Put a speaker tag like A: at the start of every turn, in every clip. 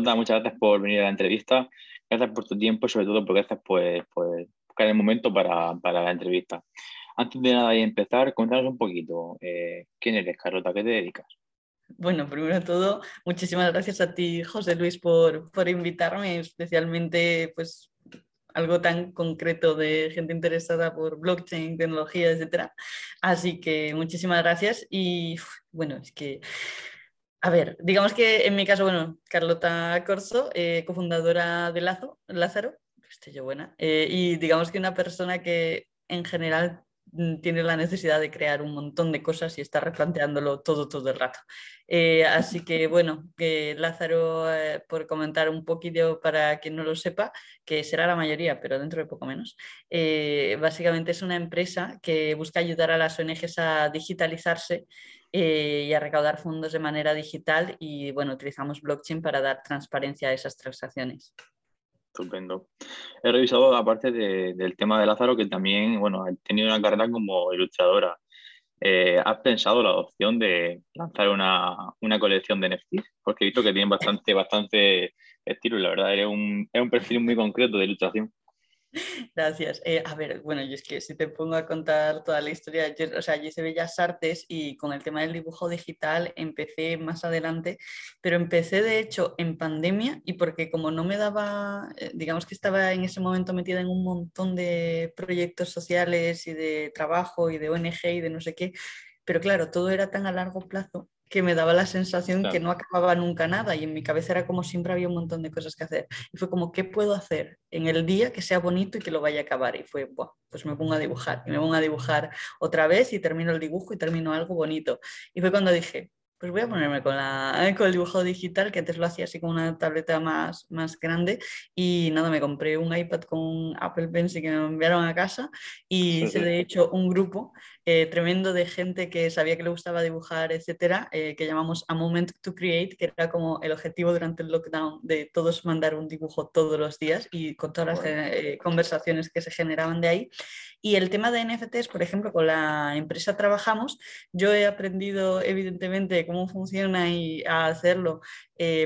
A: Muchas gracias por venir a la entrevista. Gracias por tu tiempo y sobre todo por gracias pues, pues, buscar el momento para, para, la entrevista. Antes de nada y empezar, cuéntanos un poquito. Eh, ¿Quién eres, Carlota? ¿Qué te dedicas?
B: Bueno, primero de todo, muchísimas gracias a ti, José Luis, por, por invitarme, especialmente pues algo tan concreto de gente interesada por blockchain, tecnología, etc. Así que muchísimas gracias y bueno, es que, a ver, digamos que en mi caso, bueno, Carlota Corso, eh, cofundadora de Lazo, Lázaro, estoy yo buena, eh, y digamos que una persona que en general tiene la necesidad de crear un montón de cosas y está replanteándolo todo, todo el rato. Eh, así que bueno, que Lázaro, eh, por comentar un poquito para quien no lo sepa, que será la mayoría, pero dentro de poco menos, eh, básicamente es una empresa que busca ayudar a las ONGs a digitalizarse y a recaudar fondos de manera digital y bueno, utilizamos blockchain para dar transparencia a esas transacciones.
A: Estupendo. He revisado, aparte del tema de Lázaro, que también, bueno, ha tenido una carrera como ilustradora. Eh, ¿Has pensado la opción de lanzar una, una, colección de NFTs? Porque he visto que tienen bastante, bastante estilo la verdad es un, es un perfil muy concreto de ilustración.
B: Gracias. Eh, a ver, bueno, yo es que si te pongo a contar toda la historia, o sea, yo hice Bellas Artes y con el tema del dibujo digital empecé más adelante, pero empecé de hecho en pandemia y porque como no me daba, eh, digamos que estaba en ese momento metida en un montón de proyectos sociales y de trabajo y de ONG y de no sé qué, pero claro, todo era tan a largo plazo que me daba la sensación que no acababa nunca nada y en mi cabeza era como siempre había un montón de cosas que hacer. Y fue como, ¿qué puedo hacer en el día que sea bonito y que lo vaya a acabar? Y fue, pues me pongo a dibujar y me pongo a dibujar otra vez y termino el dibujo y termino algo bonito. Y fue cuando dije, pues voy a ponerme con, la, con el dibujo digital, que antes lo hacía así con una tableta más, más grande. Y nada, me compré un iPad con Apple Pencil que me enviaron a casa y hice de hecho un grupo eh, tremendo de gente que sabía que le gustaba dibujar, etcétera, eh, que llamamos A Moment to Create, que era como el objetivo durante el lockdown de todos mandar un dibujo todos los días y con todas las eh, conversaciones que se generaban de ahí. Y el tema de NFTs, por ejemplo, con la empresa trabajamos, yo he aprendido evidentemente cómo funciona y a hacerlo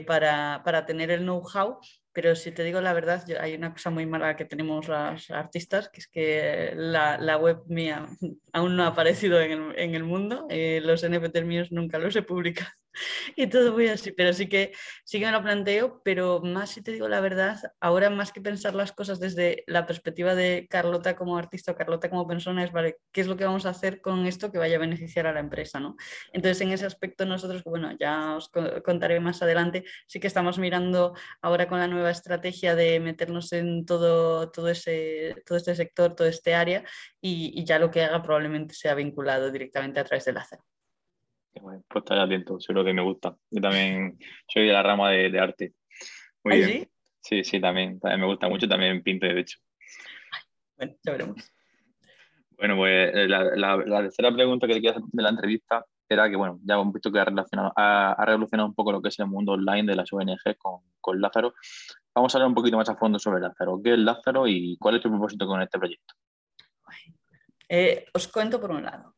B: para, para tener el know-how, pero si te digo la verdad, hay una cosa muy mala que tenemos las artistas, que es que la, la web mía aún no ha aparecido en el, en el mundo, eh, los NFTs míos nunca los he publicado. y todo muy así, pero sí que, sí que me lo planteo, pero más si te digo la verdad, ahora más que pensar las cosas desde la perspectiva de Carlota como artista o Carlota como persona, es, vale, ¿qué es lo que vamos a hacer con esto que vaya a beneficiar a la empresa? ¿no? Entonces, en ese aspecto nosotros, bueno, ya os contaré más adelante, sí que estamos mirando ahora con la nueva estrategia de meternos en todo, todo, ese, todo este sector, todo este área, y, y ya lo que haga probablemente sea vinculado directamente a través del acero
A: pues estaré atento, seguro que me gusta. Yo también soy de la rama de, arte. Muy ¿Ah, bien. Sí? sí, también, también me gusta mucho, también pinto de hecho.
B: Bueno, ya veremos.
A: Bueno, pues eh, la, tercera pregunta que te quería hacer de la entrevista era que, bueno, ya hemos visto que ha, relacionado, ha, revolucionado un poco lo que es el mundo online de las ONG con, con Lázaro. Vamos a hablar un poquito más a fondo sobre Lázaro. ¿Qué es Lázaro y cuál es tu propósito con este proyecto?
B: Eh, os cuento por un lado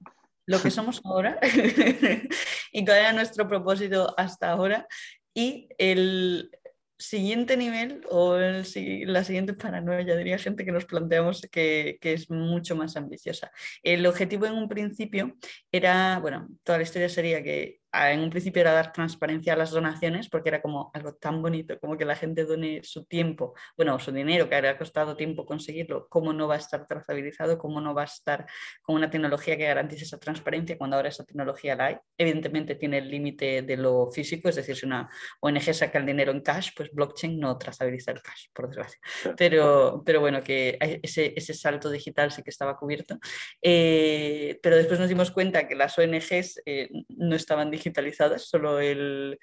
B: lo que somos ahora y cuál era nuestro propósito hasta ahora y el siguiente nivel o la siguiente paranoia, diría gente que nos planteamos que, que, es mucho más ambiciosa. El objetivo en un principio era, bueno, toda la historia sería que en un principio era dar transparencia a las donaciones, porque era como algo tan bonito, como que la gente done su tiempo, bueno, su dinero, que ha costado tiempo conseguirlo, cómo no va a estar trazabilizado, cómo no va a estar con una tecnología que garantice esa transparencia cuando ahora esa tecnología la hay. Evidentemente tiene el límite de lo físico, es decir, si una ONG saca el dinero en cash, pues blockchain no trazabiliza el cash, por desgracia. Pero, pero bueno, que ese, ese salto digital sí que estaba cubierto. Eh, pero después nos dimos cuenta que las ONGs eh, no estaban digitalizadas digitalizadas, solo el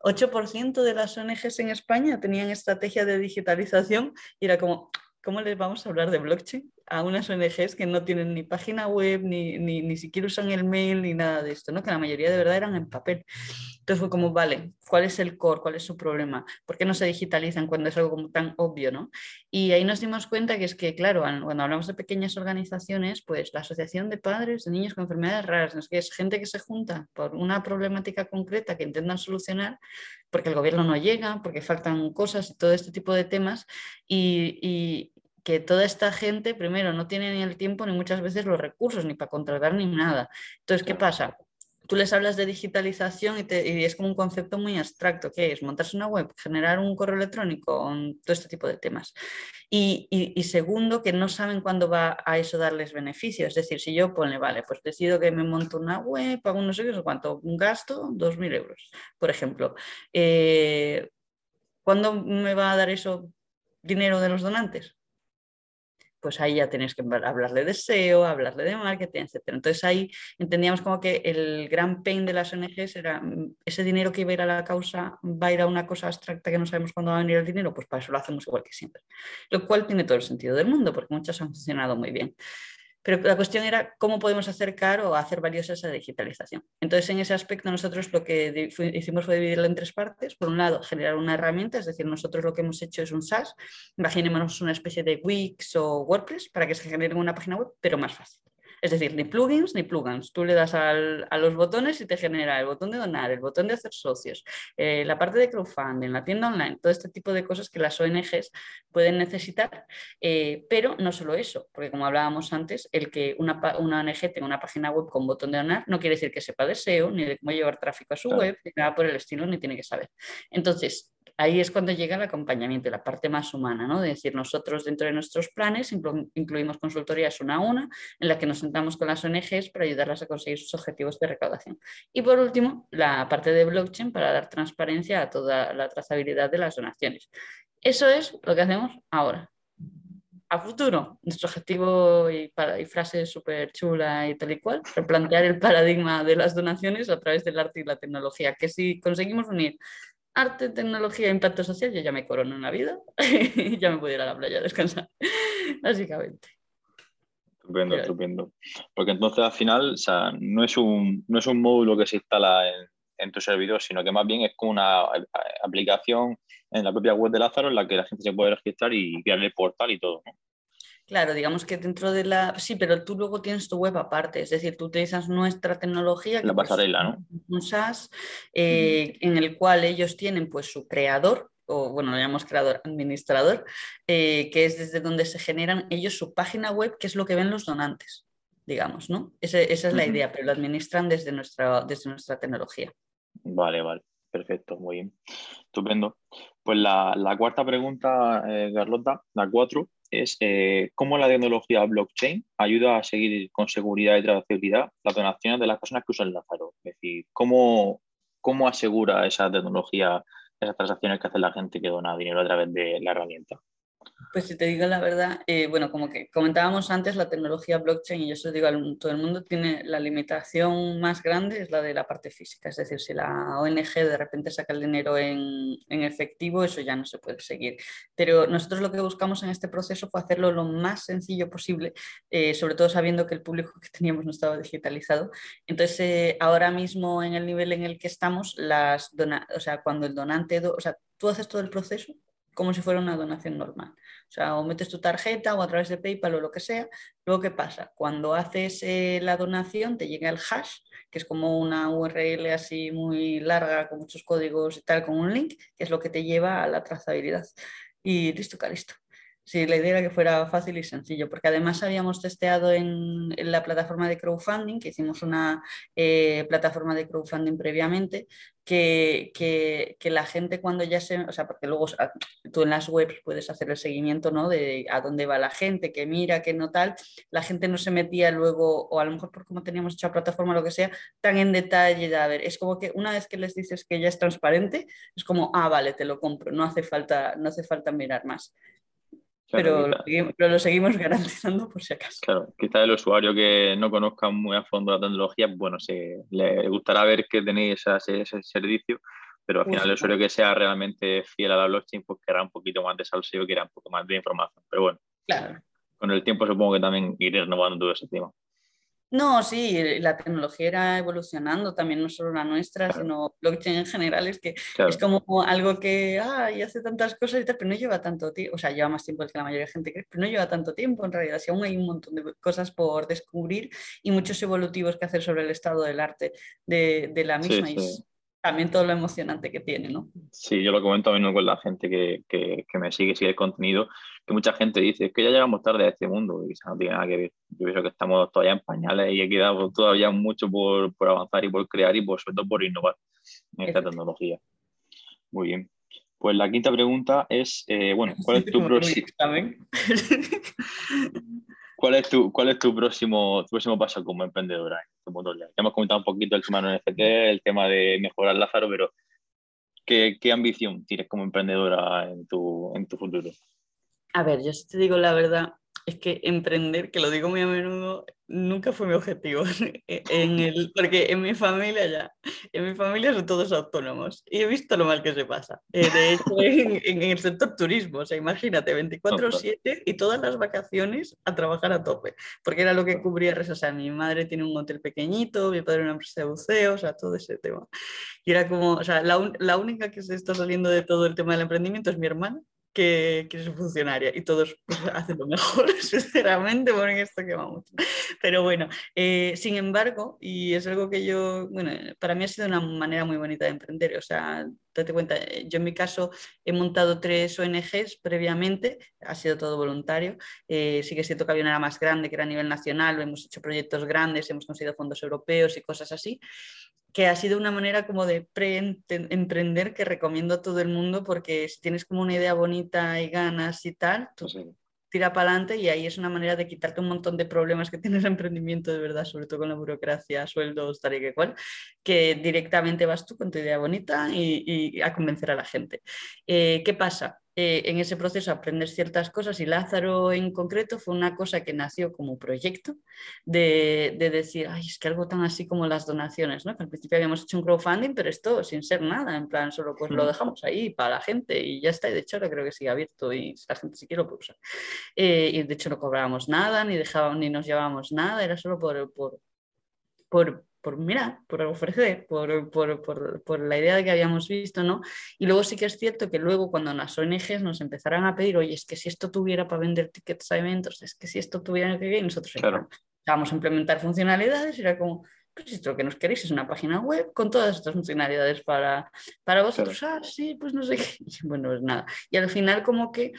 B: 8% de las ONGs en España tenían estrategia de digitalización y era como, ¿cómo les vamos a hablar de blockchain a unas ONGs que no tienen ni página web, ni, ni, ni, siquiera usan el mail, ni nada de esto, ¿no? que la mayoría de verdad eran en papel. Entonces fue como, vale, ¿cuál es el core? ¿Cuál es su problema? ¿Por qué no se digitalizan cuando es algo como tan obvio? ¿no? Y ahí nos dimos cuenta que es que, claro, cuando hablamos de pequeñas organizaciones, pues la Asociación de Padres de Niños con Enfermedades Raras, que es gente que se junta por una problemática concreta que intentan solucionar, porque el gobierno no llega, porque faltan cosas y todo este tipo de temas, y, y que toda esta gente, primero, no tiene ni el tiempo ni muchas veces los recursos, ni para contratar ni nada. Entonces, ¿qué pasa? tú les hablas de digitalización y, es como un concepto muy abstracto, que es montarse una web, generar un correo electrónico, todo este tipo de temas. Y, segundo, que no saben cuándo va a eso darles beneficios. Es decir, si yo pone, vale, pues decido que me monto una web, pago no sé qué, cuánto, un gasto, 2.000 euros, por ejemplo. Eh, ¿Cuándo me va a dar eso dinero de los donantes? Pues ahí ya tenéis que hablarle de SEO, hablarle de marketing, etc. Entonces ahí entendíamos como que el gran pain de las ONGs era mm, ese dinero que iba a ir a la causa, va a ir a una cosa abstracta que no sabemos cuándo va a venir el dinero, pues para eso lo hacemos igual que siempre. Lo cual tiene todo el sentido del mundo, porque muchas han funcionado muy bien. Pero la cuestión era cómo podemos acercar o hacer valiosa esa digitalización. Entonces, en ese aspecto, nosotros lo que hicimos fue dividirlo en tres partes. Por un lado, generar una herramienta, es decir, nosotros lo que hemos hecho es un SaaS. Imaginémonos una especie de Wix o WordPress para que se genere una página web, pero más fácil. Es decir, ni plugins ni plugins. Tú le das a los botones y te genera el botón de donar, el botón de hacer socios, eh, la parte de crowdfunding, la tienda online, todo este tipo de cosas que las ONGs pueden necesitar. Eh, pero no solo eso, porque como hablábamos antes, el que una, una, ONG tenga una página web con botón de donar no quiere decir que sepa de SEO, ni de cómo llevar tráfico a su web, ni nada por el estilo, ni tiene que saber. Entonces, ahí es cuando llega el acompañamiento, la parte más humana, ¿no? De decir, nosotros dentro de nuestros planes incluimos consultorías una a una, en la que nos sentamos con las ONGs para ayudarlas a conseguir sus objetivos de recaudación. Y por último, la parte de blockchain para dar transparencia a toda la trazabilidad de las donaciones. Eso es lo que hacemos ahora. A futuro, nuestro objetivo y, y frase súper chula y tal y cual, replantear el paradigma de las donaciones a través del arte y la tecnología, que si conseguimos unir arte, tecnología e impacto social, yo ya me corono en la vida y ya me puedo ir a la playa a descansar, básicamente.
A: Estupendo, estupendo. Porque entonces al final, o sea, no es un, no es un módulo que se instala en, en tu servidor, sino que más bien es como una aplicación en la propia web de Lázaro en la que la gente se puede registrar y crear el portal y todo. ¿no?
B: Claro, digamos que dentro de la... Sí, pero tú luego tienes tu web aparte, es decir, tú utilizas nuestra tecnología.
A: La pasarela, ¿no?
B: Un SaaS eh, en el cual ellos tienen pues su creador, o bueno, lo llamamos creador, administrador, eh, que es desde donde se generan ellos su página web, que es lo que ven los donantes, digamos, ¿no? esa es la idea, pero lo administran desde nuestra, desde nuestra tecnología.
A: Vale, vale, perfecto, muy bien. Estupendo. Pues la, cuarta pregunta, eh, Carlota, la cuatro, es eh, cómo la tecnología blockchain ayuda a seguir con seguridad y trazabilidad las donaciones de las personas que usan Lázaro. Es decir, cómo, cómo asegura esa tecnología esas transacciones que hace la gente que dona dinero a través de la herramienta.
B: Pues si te digo la verdad, eh, bueno, como que comentábamos antes, la tecnología blockchain, y yo se lo digo a todo el mundo, tiene la limitación más grande, es la de la parte física. Es decir, si la ONG de repente saca el dinero en, en efectivo, eso ya no se puede seguir. Pero nosotros lo que buscamos en este proceso fue hacerlo lo más sencillo posible, eh, sobre todo sabiendo que el público que teníamos no estaba digitalizado. Entonces, eh, ahora mismo en el nivel en el que estamos, las o sea, cuando el donante, o sea, tú haces todo el proceso como si fuera una donación normal. O sea, o metes tu tarjeta o a través de PayPal o lo que sea. Luego, ¿qué pasa? Cuando haces eh, la donación, te llega el hash, que es como una URL así muy larga, con muchos códigos y tal, con un link, que es lo que te lleva a la trazabilidad. Y listo, listo. Sí, la idea era que fuera fácil y sencillo, porque además habíamos testeado en, la plataforma de crowdfunding, que hicimos una eh, plataforma de crowdfunding previamente, que, que, la gente cuando ya se, o sea, porque luego tú en las webs puedes hacer el seguimiento, ¿no? De a dónde va la gente, que mira, que no tal, la gente no se metía luego, o a lo mejor por cómo teníamos hecha la plataforma, lo que sea, tan en detalle, a ver, es como que una vez que les dices que ya es transparente, es como, ah, vale, te lo compro, no hace falta, no hace falta mirar más pero, lo seguimos garantizando por si acaso.
A: Claro, quizás el usuario que no conozca muy a fondo la tecnología, bueno, se, le gustará ver que tenéis ese, servicio, pero al final el usuario que sea realmente fiel a la blockchain, pues querrá un poquito más de salseo, querrá un poco más de información. Pero bueno.
B: Claro.
A: Con el tiempo supongo que también iré renovando todo ese tema.
B: No, sí, la tecnología era evolucionando, también no solo la nuestra, sino blockchain en general, es que es como algo que, ay, hace tantas cosas y tal, pero no lleva tanto tiempo, o sea, lleva más tiempo que la mayoría de gente cree, pero no lleva tanto tiempo en realidad, si aún hay un montón de cosas por descubrir y muchos evolutivos que hacer sobre el estado del arte de, de la misma. Y también todo lo emocionante que tiene, ¿no?
A: Sí, yo lo comento a menudo con la gente que, que, que me sigue, sigue el contenido, que mucha gente dice, es que ya llegamos tarde a este mundo, y no tiene nada que ver. Yo pienso que estamos todavía en pañales y hay que dar todavía mucho por, por avanzar y por crear y por, sobre todo por innovar en esta tecnología. Muy bien. Pues la quinta pregunta es, eh, bueno, ¿cuál es tu próximo... ¿Cuál es tu, cuál es tu próximo, próximo paso como emprendedora en mundo? Ya hemos comentado un poquito el tema de NFT, el tema de mejorar Lázaro, pero ¿qué, qué ambición tienes como emprendedora en tu, en tu futuro?
B: A ver, yo si te digo la verdad, es que emprender, que lo digo muy a menudo, nunca fue mi objetivo. en el, porque en mi familia ya, en mi familia son todos autónomos y he visto lo mal que se pasa. Eh, de hecho, en, el sector turismo, o sea, imagínate, 24/7 y todas las vacaciones a trabajar a tope, porque era lo que cubría O sea, mi madre tiene un hotel pequeñito, mi padre una empresa de buceo, o sea, todo ese tema. Y era como, o sea, la, la única que se está saliendo de todo el tema del emprendimiento es mi hermana que, que es funcionaria y todos pues, hacen lo mejor, sinceramente, ponen esto que va mucho. Pero bueno, eh, sin embargo, y es algo que yo, bueno, para mí ha sido una manera muy bonita de emprender, o sea, date cuenta, eh, yo en mi caso he montado tres ONGs previamente, ha sido todo voluntario, eh, sí que es cierto que había una más grande que era a nivel nacional, hemos hecho proyectos grandes, hemos conseguido fondos europeos y cosas así, que ha sido una manera como de emprender que recomiendo a todo el mundo porque si tienes como una idea bonita y ganas y tal, tú tira para adelante y ahí es una manera de quitarte un montón de problemas que tienes el emprendimiento de verdad, sobre todo con la burocracia, sueldos, tal y que cual, que directamente vas tú con tu idea bonita y, a convencer a la gente. Eh, ¿Qué pasa? Eh, en ese proceso aprender ciertas cosas y Lázaro en concreto fue una cosa que nació como proyecto de, decir, ay, es que algo tan así como las donaciones, ¿no? que al principio habíamos hecho un crowdfunding, pero esto sin ser nada, en plan, solo pues lo dejamos ahí para la gente y ya está, y de hecho ahora creo que sigue abierto y la gente si quiere lo puede usar. Eh, y de hecho no cobrábamos nada, ni, dejábamos, ni nos llevábamos nada, era solo por, por, por por mirar, por ofrecer, por, por, por, por, la idea de que habíamos visto, ¿no? Y luego sí que es cierto que luego cuando las ONGs nos empezarán a pedir, oye, es que si esto tuviera para vender tickets a eventos, es que si esto tuviera que nosotros vamos a implementar funcionalidades era como, pues esto lo que nos queréis es una página web con todas estas funcionalidades para, para vosotros. Ah, sí, pues no sé qué. bueno, pues nada. Y al final como que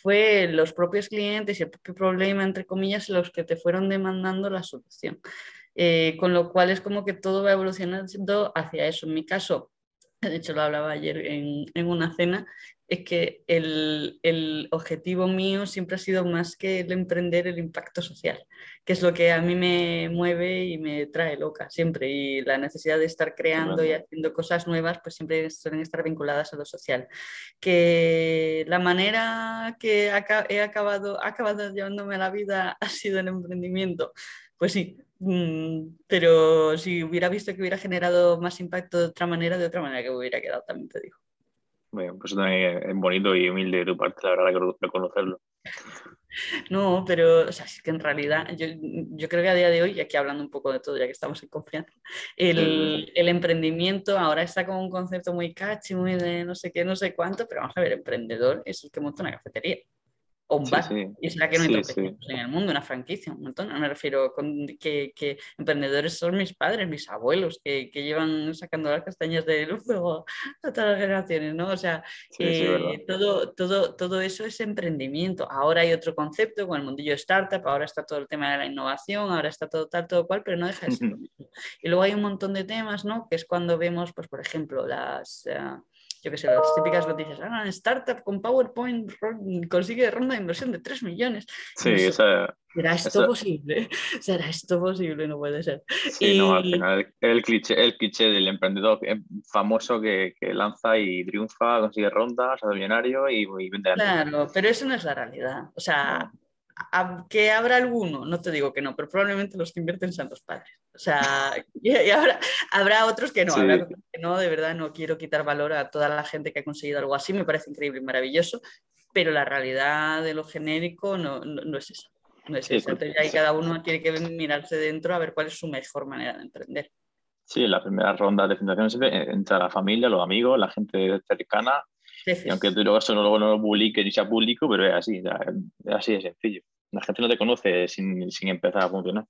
B: fue los propios clientes y el propio problema, entre comillas, los que te fueron demandando la solución. Eh, con lo cual es como que todo va evolucionando hacia eso. En mi caso, de hecho lo hablaba ayer en, en una cena, es que el, el, objetivo mío siempre ha sido más que el emprender el impacto social, que es lo que a mí me mueve y me trae loca siempre. Y la necesidad de estar creando y haciendo cosas nuevas, pues siempre suelen estar vinculadas a lo social. Que la manera que he acabado, ha acabado llevándome a la vida ha sido el emprendimiento. Pues sí, pero si hubiera visto que hubiera generado más impacto de otra manera, de otra manera que hubiera quedado, también te digo.
A: Bueno, pues también es bonito y humilde de tu parte, la verdad, reconocerlo.
B: No, pero o sea, es que en realidad yo, yo, creo que a día de hoy, y aquí hablando un poco de todo, ya que estamos en confianza, el, el, emprendimiento ahora está como un concepto muy catchy, muy de no sé qué, no sé cuánto, pero vamos a ver, emprendedor es el que monta una cafetería o un bar. Y será que no hay en el mundo, una franquicia, un montón. Me refiero con que, que emprendedores son mis padres, mis abuelos, que, que, llevan sacando las castañas del fuego a todas las generaciones, ¿no? O sea, eh, todo, todo, todo eso es emprendimiento. Ahora hay otro concepto con el mundillo startup, ahora está todo el tema de la innovación, ahora está todo tal, todo cual, pero no deja de ser lo mismo. Y luego hay un montón de temas, ¿no? Que es cuando vemos, pues, por ejemplo, las... Uh, yo qué sé, las típicas noticias, ah, startup con PowerPoint consigue ronda de inversión de 3 millones.
A: Sí, esa,
B: ¿Será esto posible? ¿Será esto posible? No puede ser.
A: Sí, no, al final el cliché, el cliché del emprendedor famoso que, que lanza y triunfa, consigue rondas, se millonario y, y vende
B: Claro, pero eso no es la realidad. O sea, que habrá alguno, no te digo que no, pero probablemente los que invierten sean los padres. O sea, y, habrá, habrá, otros que no, habrá otros que no, de verdad no quiero quitar valor a toda la gente que ha conseguido algo así, me parece increíble y maravilloso. pero la realidad de lo genérico no, no, es esa. No es esa. Entonces ahí cada uno tiene que mirarse dentro a ver cuál es su mejor manera de emprender.
A: Sí, la primera ronda de financiación siempre entra la familia, los amigos, la gente cercana. y aunque tú luego eso no, lo publiques ni sea público, pero es así, es así de sencillo. La gente no te conoce sin, sin empezar a funcionar.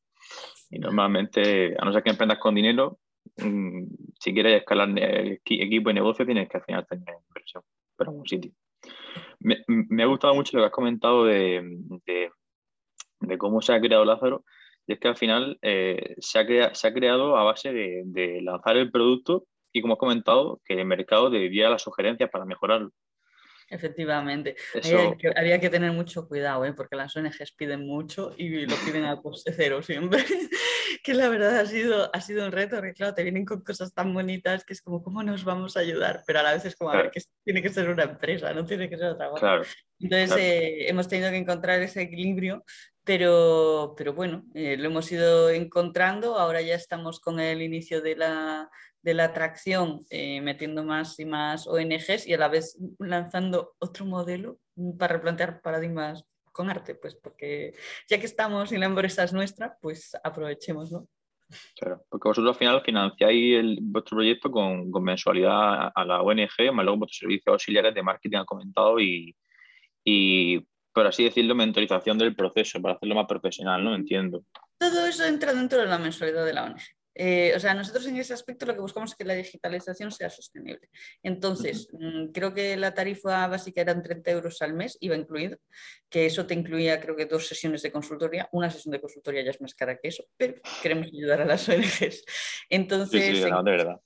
A: Y normalmente, a no ser que emprendas con dinero, mm, si quieres escalar equipo y negocio, tienes que al final tener inversión, pero en un sitio. Me, me, ha gustado mucho lo que has comentado de, de, de cómo se ha creado Lázaro y es que al final eh, se, ha se, ha creado a base de, lanzar el producto y, como has comentado, que el mercado debía las sugerencias para mejorarlo.
B: Efectivamente. Había, que, tener mucho cuidado, ¿eh? porque las ONGs piden mucho y lo piden al coste cero siempre. que la verdad ha sido, ha sido un reto, porque claro, te vienen con cosas tan bonitas que es como, ¿cómo nos vamos a ayudar? Pero a la vez es como, a ver, que tiene que ser una empresa, no tiene que ser otra cosa. Entonces eh, hemos tenido que encontrar ese equilibrio pero, pero bueno, eh, lo hemos ido encontrando. Ahora ya estamos con el inicio de la, de la atracción, eh, metiendo más y más ONGs y a la vez lanzando otro modelo para replantear paradigmas con arte, pues porque ya que estamos y la empresa es nuestra, pues aprovechemos, ¿no?
A: Claro, porque vosotros al final financiáis el, vuestro proyecto con, con, mensualidad a la ONG, más luego vuestros servicios auxiliares de marketing han comentado y, y por así decirlo, mentorización del proceso para hacerlo más profesional, ¿no? Entiendo.
B: Todo eso entra dentro de la mensualidad de la ONG. Eh, o sea, nosotros en ese aspecto lo que buscamos es que la digitalización sea sostenible. Entonces, mm, creo que la tarifa básica eran 30 euros al mes, iba incluido, que eso te incluía creo que dos sesiones de consultoría. Una sesión de consultoría ya es más cara que eso, pero queremos ayudar a las ONGs. Entonces,
A: sí, sí, de verdad.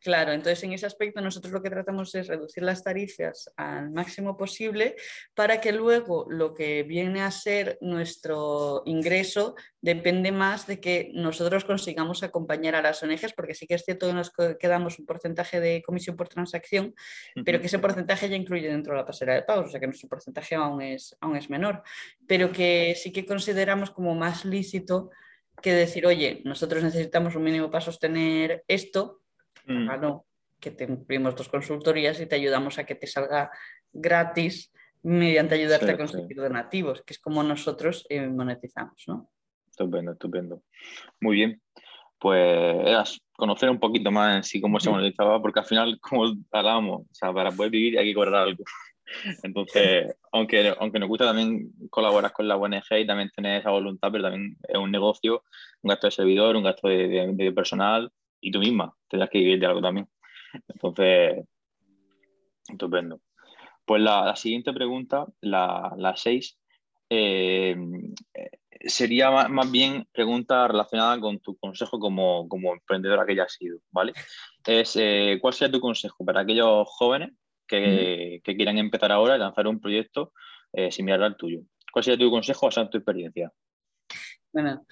B: Claro, entonces en ese aspecto nosotros lo que tratamos es reducir las tarifas al máximo posible para que luego lo que viene a ser nuestro ingreso depende más de que nosotros consigamos acompañar a las ONGs, porque sí que es cierto que nos quedamos un porcentaje de comisión por transacción, pero que ese porcentaje ya incluye dentro de la pasera de pagos, o sea que nuestro porcentaje aún es, aún es menor, pero que sí que consideramos como más lícito que decir, oye, nosotros necesitamos un mínimo para sostener esto, Mm. que te imprimimos dos consultorías y te ayudamos a que te salga gratis mediante ayudarte a conseguir donativos, que es como nosotros eh, monetizamos, ¿no?
A: Estupendo, estupendo. Muy bien. Pues era conocer un poquito más en sí cómo se monetizaba, porque al final, como hablábamos, o sea, para poder vivir hay que cobrar algo. Entonces, aunque, aunque nos gusta también colaborar con la ONG y también tener esa voluntad, pero también es un negocio, un gasto de servidor, un gasto de personal y tú misma tendrás que vivir de algo también. Entonces, estupendo. Pues la, siguiente pregunta, la, la seis, eh, sería más, bien pregunta relacionada con tu consejo como, como emprendedora que ya has sido, ¿vale? Es, eh, ¿Cuál sería tu consejo para aquellos jóvenes que, que quieran empezar ahora y lanzar un proyecto eh, similar al tuyo? ¿Cuál sería tu consejo basado en tu experiencia?
B: Bueno,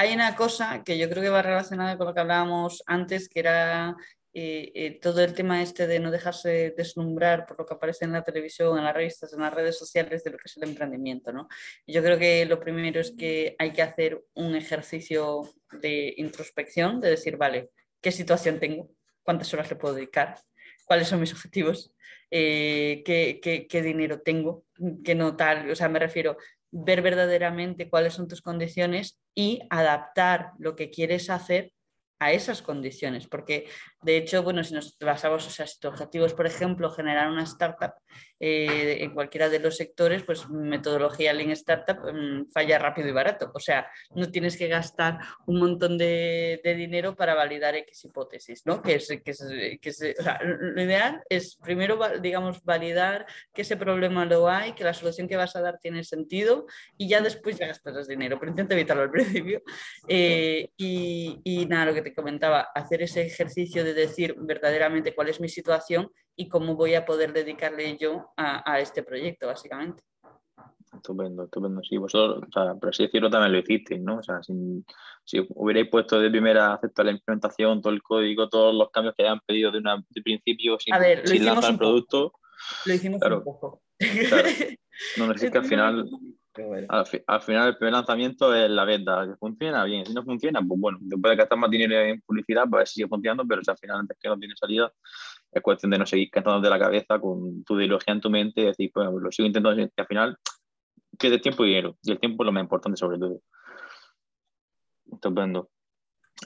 B: hay una cosa que yo creo que va relacionada con lo que hablábamos antes, que era eh, eh, todo el tema este de no dejarse deslumbrar por lo que aparece en la televisión, en las revistas, en las redes sociales de lo que es el emprendimiento. ¿no? Yo creo que lo primero es que hay que hacer un ejercicio de introspección, de decir, vale, ¿qué situación tengo? ¿Cuántas horas le puedo dedicar? ¿Cuáles son mis objetivos? Eh, ¿qué, qué, dinero tengo? ¿Qué no tal? O sea, me refiero, ver verdaderamente cuáles son tus condiciones y adaptar lo que quieres hacer a esas condiciones, porque de hecho, bueno, si nos basamos, o sea, si tu objetivo es, por ejemplo, generar una startup eh, en cualquiera de los sectores, pues metodología Lean Startup mm, falla rápido y barato. O sea, no tienes que gastar un montón de, dinero para validar X hipótesis, ¿no? Que es, que lo ideal es primero, digamos, validar que ese problema lo hay, que la solución que vas a dar tiene sentido y ya después ya gastas dinero, pero intenta evitarlo al principio. Eh, y, y nada, lo que te comentaba, hacer ese ejercicio de decir verdaderamente cuál es mi situación y cómo voy a poder dedicarle yo a, este proyecto, básicamente.
A: Estupendo, estupendo. Sí, vosotros, o sea, por así decirlo, también lo hicisteis, ¿no? O sea, si, hubierais puesto de primera aceptar la implementación, todo el código, todos los cambios que hayan pedido de, una, de principio, sin, lanzar el producto.
B: Lo hicimos un poco.
A: Claro. No, necesito al final Al, final el primer lanzamiento es la beta, que funciona bien, si no funciona, pues bueno, después de gastar más dinero en publicidad para ver si sigue funcionando, pero si al final antes que no tiene salida, es cuestión de no seguir cantando de la cabeza con tu ideología en tu mente y decir, pues lo sigo intentando y al final de tiempo y dinero, y el tiempo es lo más importante sobre todo. Estupendo.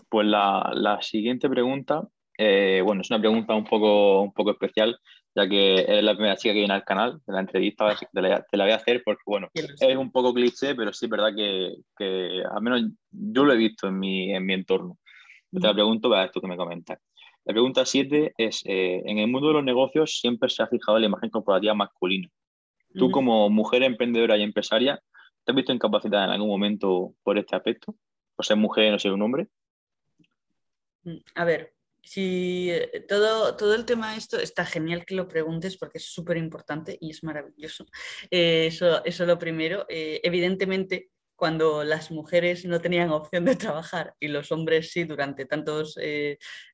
A: Pues la, la siguiente pregunta, eh, bueno, es una pregunta un poco, un poco especial, ya que es la primera chica que viene al canal de la entrevista, te la, te la voy a hacer porque, bueno, es un poco cliché, pero sí es verdad que, que, al menos yo lo he visto en mi, en mi entorno. Te la pregunto para esto que me comentas. La pregunta 7 es, eh, en el mundo de los negocios siempre se ha fijado la imagen corporativa masculina. Tú como mujer emprendedora y empresaria, ¿te has visto incapacitada en algún momento por este aspecto? ¿Por ser mujer y no ser un hombre?
B: Mm, a ver, si eh, todo, todo el tema de esto está genial que lo preguntes porque es súper importante y es maravilloso. Eh, eso, es lo primero. Eh, evidentemente, cuando las mujeres no tenían opción de trabajar y los hombres sí durante tantos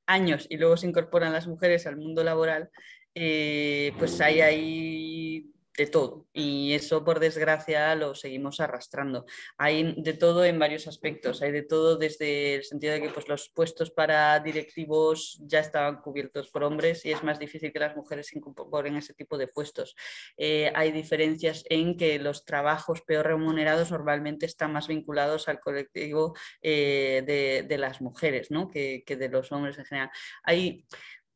B: años y luego se incorporan las mujeres al mundo laboral, pues hay ahí de todo y eso por desgracia lo seguimos arrastrando. Hay de todo en varios aspectos, hay de todo desde el sentido de que pues, los puestos para directivos ya estaban cubiertos por hombres y es más difícil que las mujeres se incorporen ese tipo de puestos. Eh, hay diferencias en que los trabajos peor remunerados normalmente están más vinculados al colectivo eh, de, las mujeres ¿no? que, que de los hombres en general. Hay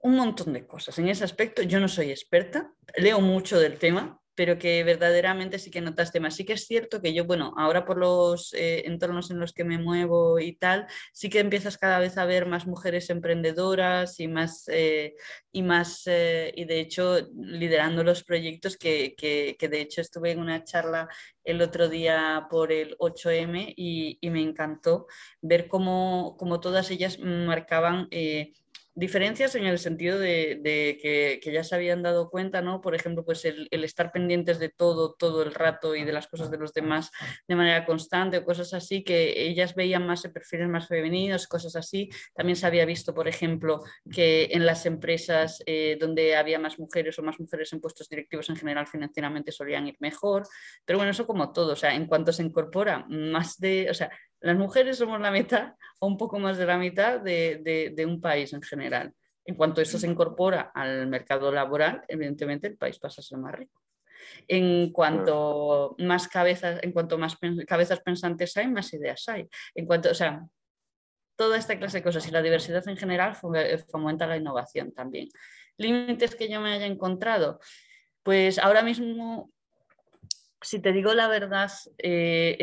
B: un montón de cosas. En ese aspecto yo no soy experta, leo mucho del tema, pero que verdaderamente sí que notaste más. Sí que es cierto que yo, bueno, ahora por los eh, entornos en los que me muevo y tal, sí que empiezas cada vez a ver más mujeres emprendedoras y más, eh, y más, eh, y de hecho liderando los proyectos que, que, que, de hecho estuve en una charla el otro día por el 8M y, y me encantó ver cómo, cómo, todas ellas marcaban diferencias en el sentido de, que, ya se habían dado cuenta, ¿no? Por ejemplo, pues el, estar pendientes de todo, todo el rato y de las cosas de los demás de manera constante o cosas así, que ellas veían más perfiles más femeninos, cosas así. También se había visto, por ejemplo, que en las empresas eh, donde había más mujeres o más mujeres en puestos directivos en general financieramente solían ir mejor. Pero bueno, eso como todo, o sea, en cuanto se incorpora más de, o sea, las mujeres somos la mitad o un poco más de la mitad de, un país en general. En cuanto eso se incorpora al mercado laboral, evidentemente el país pasa a ser más rico. En cuanto más cabezas, en cuanto más cabezas pensantes hay, más ideas hay. En cuanto, o sea, toda esta clase de cosas y la diversidad en general fomenta la innovación también. Límites que yo me haya encontrado, pues ahora mismo si te digo la verdad, eh,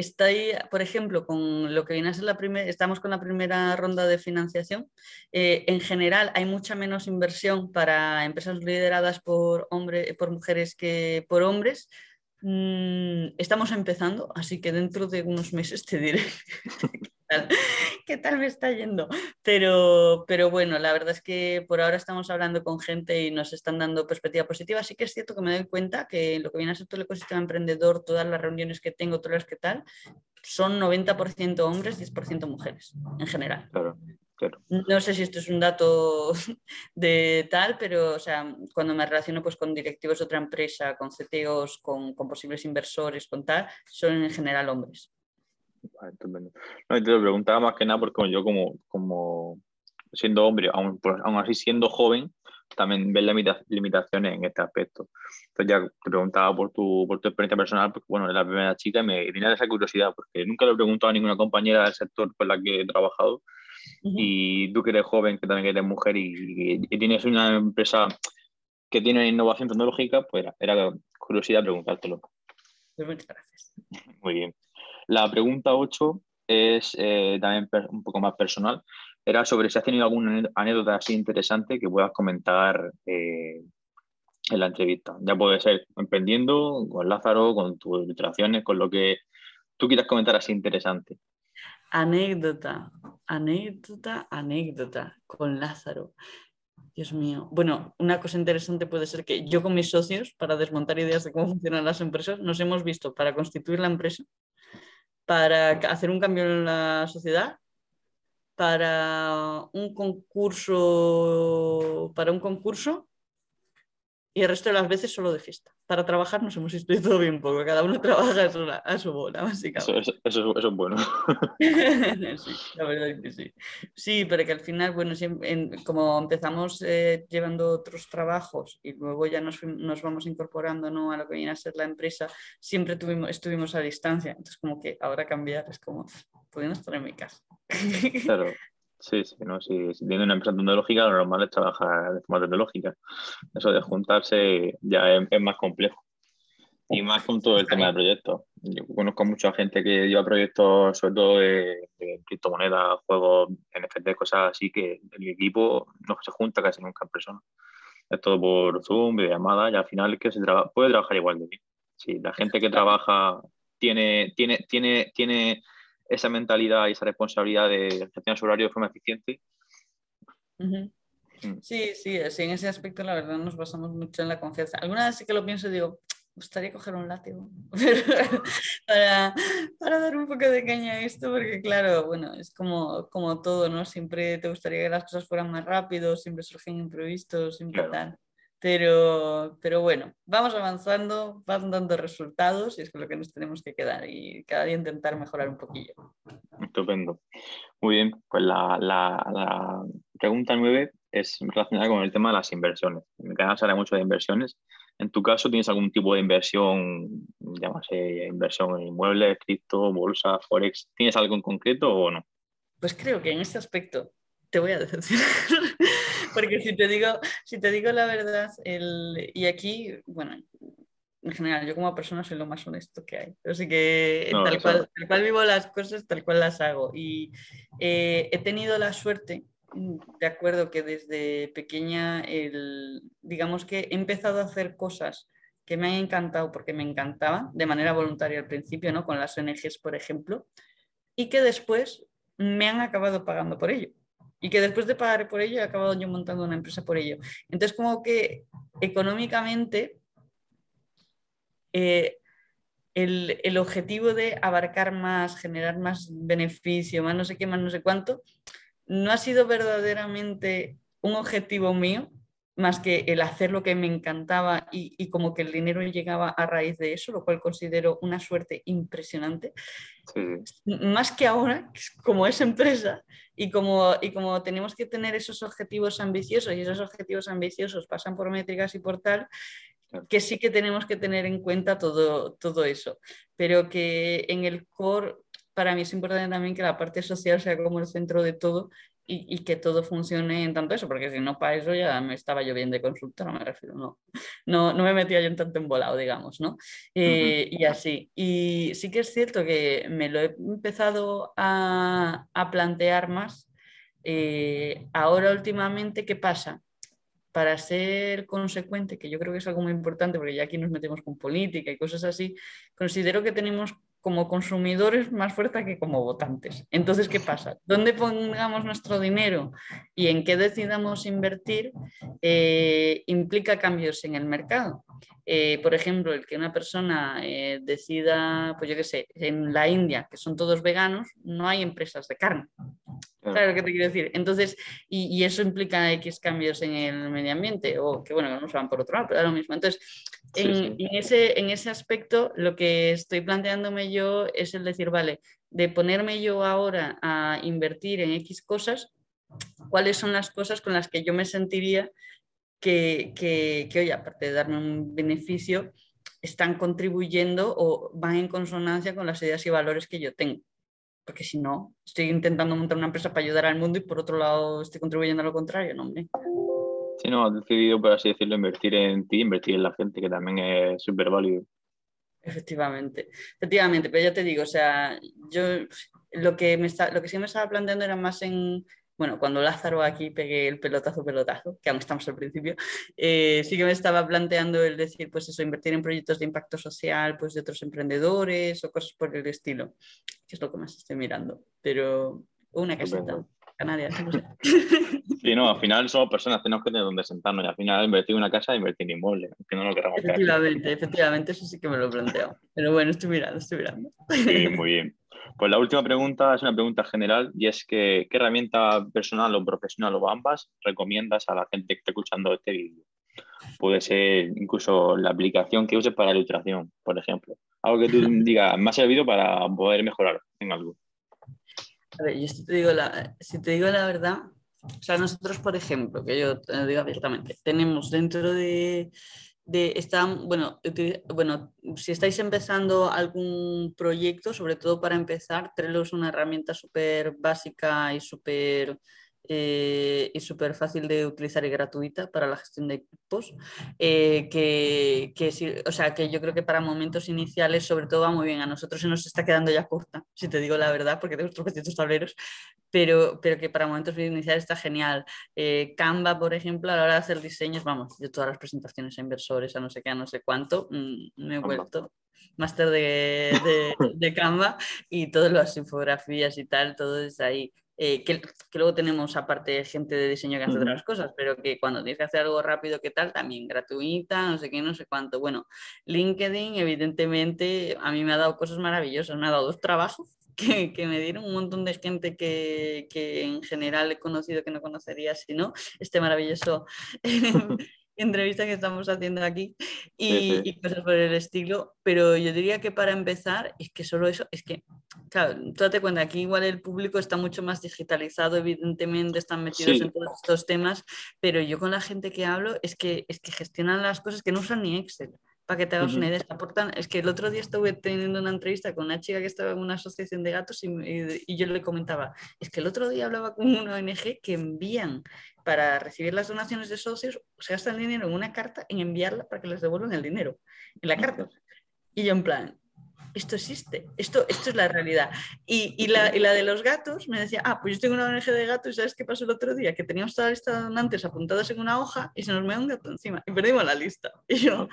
B: por ejemplo, con lo que viene a ser la primera, estamos con la primera ronda de financiación. Eh, en general, hay mucha menos inversión para empresas lideradas por, hombre, por mujeres que por hombres. Mm, estamos empezando, así que dentro de unos meses te diré qué tal, me está yendo. Pero, pero bueno, la verdad es que por ahora estamos hablando con gente y nos están dando perspectiva positiva. Así que es cierto que me doy cuenta que lo que viene a ser todo el ecosistema emprendedor, todas las reuniones que tengo, todas las que tal, son 90% hombres, 10% mujeres en general.
A: Claro.
B: No sé si esto es un dato de tal, pero o sea, cuando me relaciono pues, con directivos de otra empresa, con CTOs, con, con posibles inversores, con tal, son en general hombres.
A: No, te lo preguntaba más que nada porque yo como, como siendo hombre, aún, aún así siendo joven, también ves limitaciones en este aspecto. Entonces ya te preguntaba por tu, por tu experiencia personal, porque bueno, es la primera chica y me tenía esa curiosidad, porque nunca lo he preguntado a ninguna compañera del sector con la que he trabajado y tú que eres joven, que también eres mujer y, tienes una empresa que tiene innovación tecnológica, pues era, curiosidad preguntártelo.
B: Pues muchas gracias.
A: Muy bien. La pregunta 8 es eh, también un poco más personal. Era sobre si has tenido alguna anécdota así interesante que puedas comentar eh, en la entrevista. Ya puede ser emprendiendo, con Lázaro, con tus ilustraciones, con lo que tú quieras comentar así interesante.
B: Anécdota, anécdota, anécdota con Lázaro. Dios mío. Bueno, una cosa interesante puede ser que yo con mis socios, para desmontar ideas de cómo funcionan las empresas, nos hemos visto para constituir la empresa, para hacer un cambio en la sociedad, para un concurso, para un concurso y el resto de las veces solo de fiesta. Para trabajar nos hemos estudiado bien poco, cada uno trabaja a su, a su bola, básicamente.
A: Eso, es bueno.
B: sí, la verdad es que sí. Sí, pero que al final, bueno, como empezamos eh, llevando otros trabajos y luego ya nos, nos vamos incorporando ¿no? a lo que viene a ser la empresa, siempre tuvimos, estuvimos a distancia. Entonces, como que ahora cambiar es como, podemos estar en mi casa.
A: Claro. Sí, sí, ¿no? Si, si tiene una empresa tecnológica, lo normal es trabajar de forma tecnológica. Eso de juntarse ya es, más complejo. Y más con todo el tema de proyectos. Yo conozco mucha gente que lleva proyectos, sobre todo de, criptomonedas, juegos, NFT, cosas así, que el equipo no se junta casi nunca en persona. Es todo por Zoom, videollamada, y al final es que se puede trabajar igual de bien. Si la gente que trabaja tiene, tiene, tiene, tiene esa mentalidad y esa responsabilidad de gestionar su horario de forma eficiente.
B: Mm. Sí, sí, sí, en ese aspecto la verdad nos basamos mucho en la confianza. Alguna vez sí que lo pienso y digo, me gustaría coger un látigo para, para, dar un poco de caña a esto, porque claro, bueno, es como, como todo, ¿no? Siempre te gustaría que las cosas fueran más rápido, siempre surgen imprevistos, siempre tal. Pero, pero bueno, vamos avanzando, van dando resultados y es con lo que nos tenemos que quedar y cada día intentar mejorar un poquillo.
A: Estupendo. Muy bien, pues la, la, pregunta nueve es relacionada con el tema de las inversiones. En canal se habla mucho de inversiones. En tu caso, ¿tienes algún tipo de inversión, llámase inversión en inmuebles, cripto, bolsa, forex? ¿Tienes algo en concreto o no?
B: Pues creo que en este aspecto te voy a decepcionar. Porque si te digo, si te digo la verdad, el, y aquí, bueno, en general, yo como persona soy lo más honesto que hay. Así que tal, cual, tal, cual, vivo las cosas, tal cual las hago. Y eh, he tenido la suerte, de acuerdo, que desde pequeña, el, digamos que he empezado a hacer cosas que me han encantado porque me encantaban, de manera voluntaria al principio, ¿no? Con las ONGs, por ejemplo, y que después me han acabado pagando por ello y que después de pagar por ello he acabado yo montando una empresa por ello. Entonces, como que económicamente eh, el, el, objetivo de abarcar más, generar más beneficio, más no sé qué, más no sé cuánto, no ha sido verdaderamente un objetivo mío, más que el hacer lo que me encantaba y, y, como que el dinero llegaba a raíz de eso, lo cual considero una suerte impresionante. Más que ahora, como es empresa y como, y como tenemos que tener esos objetivos ambiciosos y esos objetivos ambiciosos pasan por métricas y por tal, que sí que tenemos que tener en cuenta todo, todo eso, pero que en el core para mí es importante también que la parte social sea como el centro de todo y, que todo funcione en tanto eso, porque si no, para eso ya me estaba yo bien de consulta, no me refiero, no, no, no me metía yo en tanto embolado, digamos, ¿no? Eh, y así. Y sí que es cierto que me lo he empezado a, a plantear más. Eh, ahora últimamente, ¿qué pasa? Para ser consecuente, que yo creo que es algo muy importante, porque ya aquí nos metemos con política y cosas así, considero que tenemos como consumidores más fuerza que como votantes. Entonces, ¿qué pasa? ¿Dónde pongamos nuestro dinero y en qué decidamos invertir eh, implica cambios en el mercado? Eh, por ejemplo, el que una persona eh, decida, pues yo qué sé, en la India, que son todos veganos, no hay empresas de carne. Claro lo que te quiero decir. Entonces, y, eso implica X cambios en el medio ambiente, o que bueno, que no se van por otro lado, pero es lo mismo. Entonces, en, ese, en ese aspecto, lo que estoy planteándome yo es el decir, vale, de ponerme yo ahora a invertir en X cosas, cuáles son las cosas con las que yo me sentiría que, que, que oye, aparte de darme un beneficio, están contribuyendo o van en consonancia con las ideas y valores que yo tengo porque si no, estoy intentando montar una empresa para ayudar al mundo y por otro lado estoy contribuyendo a lo contrario, ¿no, hombre?
A: Sí, no, has decidido, por así decirlo, invertir en ti, invertir en la gente, que también es súper válido.
B: Efectivamente, efectivamente, pero ya te digo, o sea, yo lo que, me está, lo que sí me estaba planteando era más en, bueno, cuando Lázaro aquí pegué el pelotazo, pelotazo, que aún estamos al principio, eh, sí que me estaba planteando el decir, pues eso, invertir en proyectos de impacto social, pues de otros emprendedores o cosas por el estilo, que es lo que más estoy mirando. Pero una casita, Canarias, no sé.
A: Sí, no, al final somos personas, tenemos que tener donde sentarnos y al final invertir en una casa, invertir en inmueble, que no lo queramos
B: Efectivamente, efectivamente, eso sí que me lo planteo. Pero bueno, estoy mirando, estoy mirando.
A: Sí, muy bien. Pues la última pregunta es una pregunta general y es que, ¿qué herramienta personal o profesional o ambas recomiendas a la gente que está escuchando este vídeo? puede ser incluso la aplicación que uses para la ilustración, por ejemplo. Algo que tú digas, me ha servido para poder mejorar en algo.
B: A ver, yo si te digo la, si te digo la verdad, o sea, nosotros, por ejemplo, que yo te digo abiertamente, tenemos dentro de, de bueno, bueno, si estáis empezando algún proyecto, sobre todo para empezar, Trello es una herramienta súper básica y súper eh, y súper fácil de utilizar y gratuita para la gestión de equipos, eh, que, que o sea, que yo creo que para momentos iniciales sobre todo va muy bien. A nosotros se nos está quedando ya corta, si te digo la verdad, porque tenemos tropecientos tableros, pero, pero que para momentos iniciales está genial. Eh, Canva, por ejemplo, a la hora de hacer diseños, vamos, yo todas las presentaciones a inversores, a no sé qué, a no sé cuánto, mm, me he vuelto máster de, de, de, Canva y todas las infografías y tal, todo es ahí. Eh, que, luego tenemos aparte gente de diseño que hace otras cosas, pero que cuando tienes que hacer algo rápido, ¿qué tal? También gratuita, no sé qué, no sé cuánto. Bueno, LinkedIn evidentemente a mí me ha dado cosas maravillosas, me ha dado dos trabajos que, que, me dieron un montón de gente que, que, en general he conocido que no conocería si no, este maravilloso entrevista que estamos haciendo aquí y, cosas por el estilo, pero yo diría que para empezar, es que solo eso, es que, claro, tú date cuenta, aquí igual el público está mucho más digitalizado, evidentemente están metidos en todos estos temas, pero yo con la gente que hablo es que, es que gestionan las cosas que no usan ni Excel para que te hagas una idea. Aportan, es que el otro día estuve teniendo una entrevista con una chica que estaba en una asociación de gatos y, y, yo le comentaba, es que el otro día hablaba con una ONG que envían para recibir las donaciones de socios, se gastan dinero en una carta en enviarla para que les devuelvan el dinero, en la carta. Y yo en plan, esto existe, esto, esto es la realidad. Y, y, la, y, la, de los gatos me decía, ah, pues yo tengo una ONG de gatos y ¿sabes qué pasó el otro día? Que teníamos toda la lista de donantes apuntadas en una hoja y se nos me un gato encima y perdimos la lista. Y yo,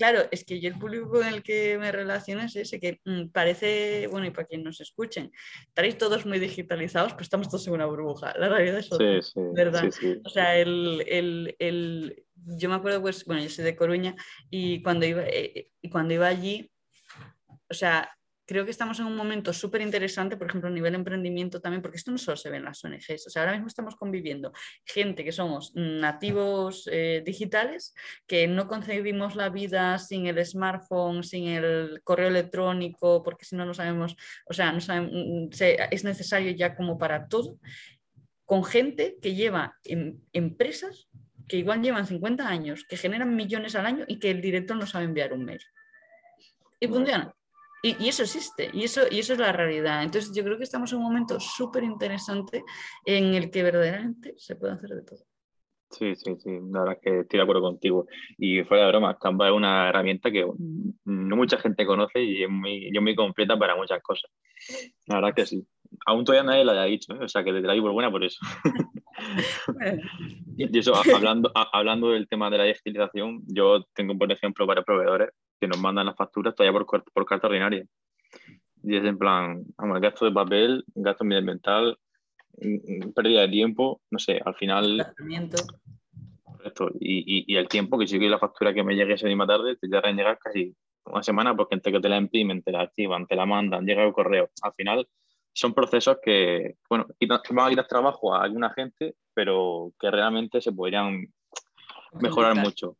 B: Claro, es que yo el público con el que me relaciono es ese, que mm, parece, bueno, y para quien nos escuchen, estaréis todos muy digitalizados, pero estamos todos en una burbuja. La realidad es otra, sí, sí, ¿verdad? o sea, el, el, el, yo me acuerdo, pues, bueno, yo soy de Coruña y cuando iba, eh, y cuando iba allí, o sea, creo que estamos en un momento súper interesante, por ejemplo, a nivel de emprendimiento también, porque esto no solo se ve en las ONGs, o sea, ahora mismo estamos conviviendo gente que somos nativos eh, digitales, que no concebimos la vida sin el smartphone, sin el correo electrónico, porque si no, no sabemos, o sea, no sabemos, mm, es necesario ya como para todo, con gente que lleva en, empresas que igual llevan 50 años, que generan millones al año y que el director no sabe enviar un mail. Y funciona. Y, eso existe, y eso, y eso es la realidad. Entonces yo creo que estamos en un momento súper interesante en el que verdaderamente se puede hacer de todo.
A: Sí, sí, sí, la verdad es que estoy de acuerdo contigo. Y fuera de broma, Canva es una herramienta que no mucha gente conoce y es muy, muy completa para muchas cosas. La verdad es que sí. Aún todavía nadie lo haya dicho, ¿eh? o sea que te la por buena por eso. y eso, hablando, hablando del tema de la digitalización, yo tengo, por ejemplo, varios proveedores que nos mandan las facturas todavía por, por carta ordinaria. Y es en plan, vamos, gasto de papel, gasto medioambiental, pérdida de tiempo, no sé, al final. Correcto. Y, y, el tiempo que si la factura que me llegue esa misma tarde, te llega a llegar casi una semana porque entre que te la imprimen, te la activan, te la mandan, llega el correo. Al final son procesos que, bueno, van a quitar trabajo a alguna gente, pero que realmente se podrían mejorar mucho.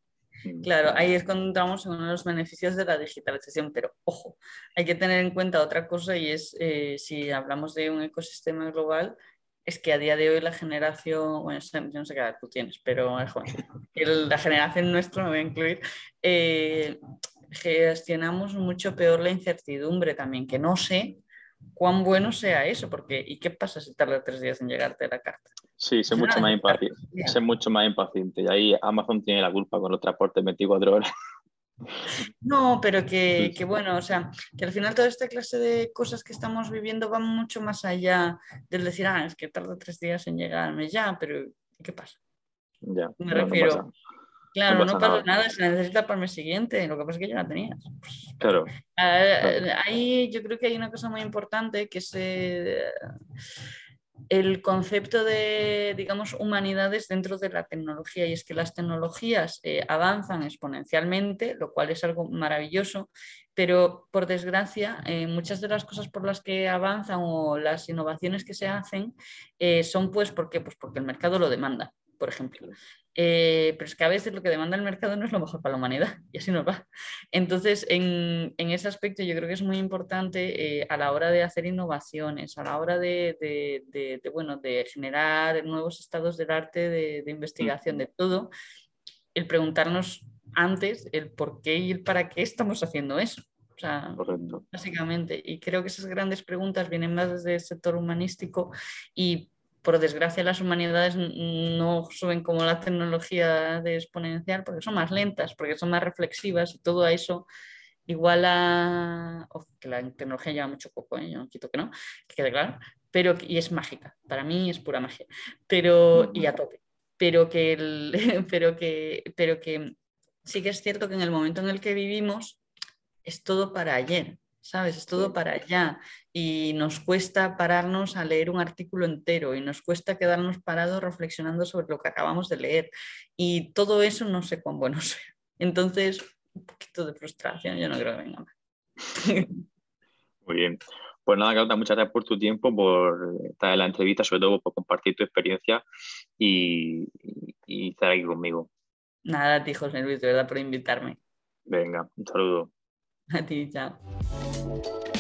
B: Claro, ahí es cuando entramos en uno de los beneficios de la digitalización, pero ojo, hay que tener en cuenta otra cosa y es eh, si hablamos de un ecosistema global, es que a día de hoy la generación, bueno, yo no sé qué edad tú tienes, pero la generación nuestra, me voy a incluir, eh, gestionamos mucho peor la incertidumbre también, que no sé cuán bueno sea eso, porque ¿y qué pasa si tarda tres días en llegarte la carta?
A: Sí, sé mucho, más impaciente, sé mucho más impaciente. Y ahí Amazon tiene la culpa con los transportes 24 horas.
B: No, pero que, que, bueno, o sea, que al final toda esta clase de cosas que estamos viviendo van mucho más allá del decir, ah, es que tarda tres días en llegarme ya, pero ¿qué pasa?
A: Ya,
B: me refiero. Claro, no pasa, nada. se necesita para el mes siguiente, lo que pasa es que ya la tenías.
A: Claro.
B: Ahí yo creo que hay una cosa muy importante que es el concepto de, digamos, humanidades dentro de la tecnología y es que las tecnologías eh, avanzan exponencialmente, lo cual es algo maravilloso, pero por desgracia eh, muchas de las cosas por las que avanzan o las innovaciones que se hacen eh, son pues, ¿por Pues porque el mercado lo demanda. Por ejemplo. Eh, pero es que a veces lo que demanda el mercado no es lo mejor para la humanidad y así nos va. Entonces, en, ese aspecto yo creo que es muy importante eh, a la hora de hacer innovaciones, a la hora de, bueno, de generar nuevos estados del arte, de, investigación, de todo, el preguntarnos antes el por qué y el para qué estamos haciendo eso. O sea, básicamente, y creo que esas grandes preguntas vienen más desde el sector humanístico y por desgracia las humanidades no suben como la tecnología de exponencial porque son más lentas, porque son más reflexivas y todo eso igual a... que la tecnología lleva mucho poco, ¿eh? yo no quito que no, que quede claro, pero, y es mágica, para mí es pura magia, pero, y a tope, pero que, el, pero, que, pero que sí que es cierto que en el momento en el que vivimos es todo para ayer, ¿sabes? Es todo para allá y nos cuesta pararnos a leer un artículo entero y nos cuesta quedarnos parados reflexionando sobre lo que acabamos de leer y todo eso no sé cuán bueno sea. Entonces, un poquito de frustración, yo no creo que venga más.
A: Muy bien. Pues nada, Carlota, muchas gracias por tu tiempo, por estar en la entrevista, sobre todo por compartir tu experiencia y, y estar aquí conmigo.
B: Nada, a ti, José Luis, de verdad, por invitarme.
A: Venga, un saludo.
B: A ti, chao.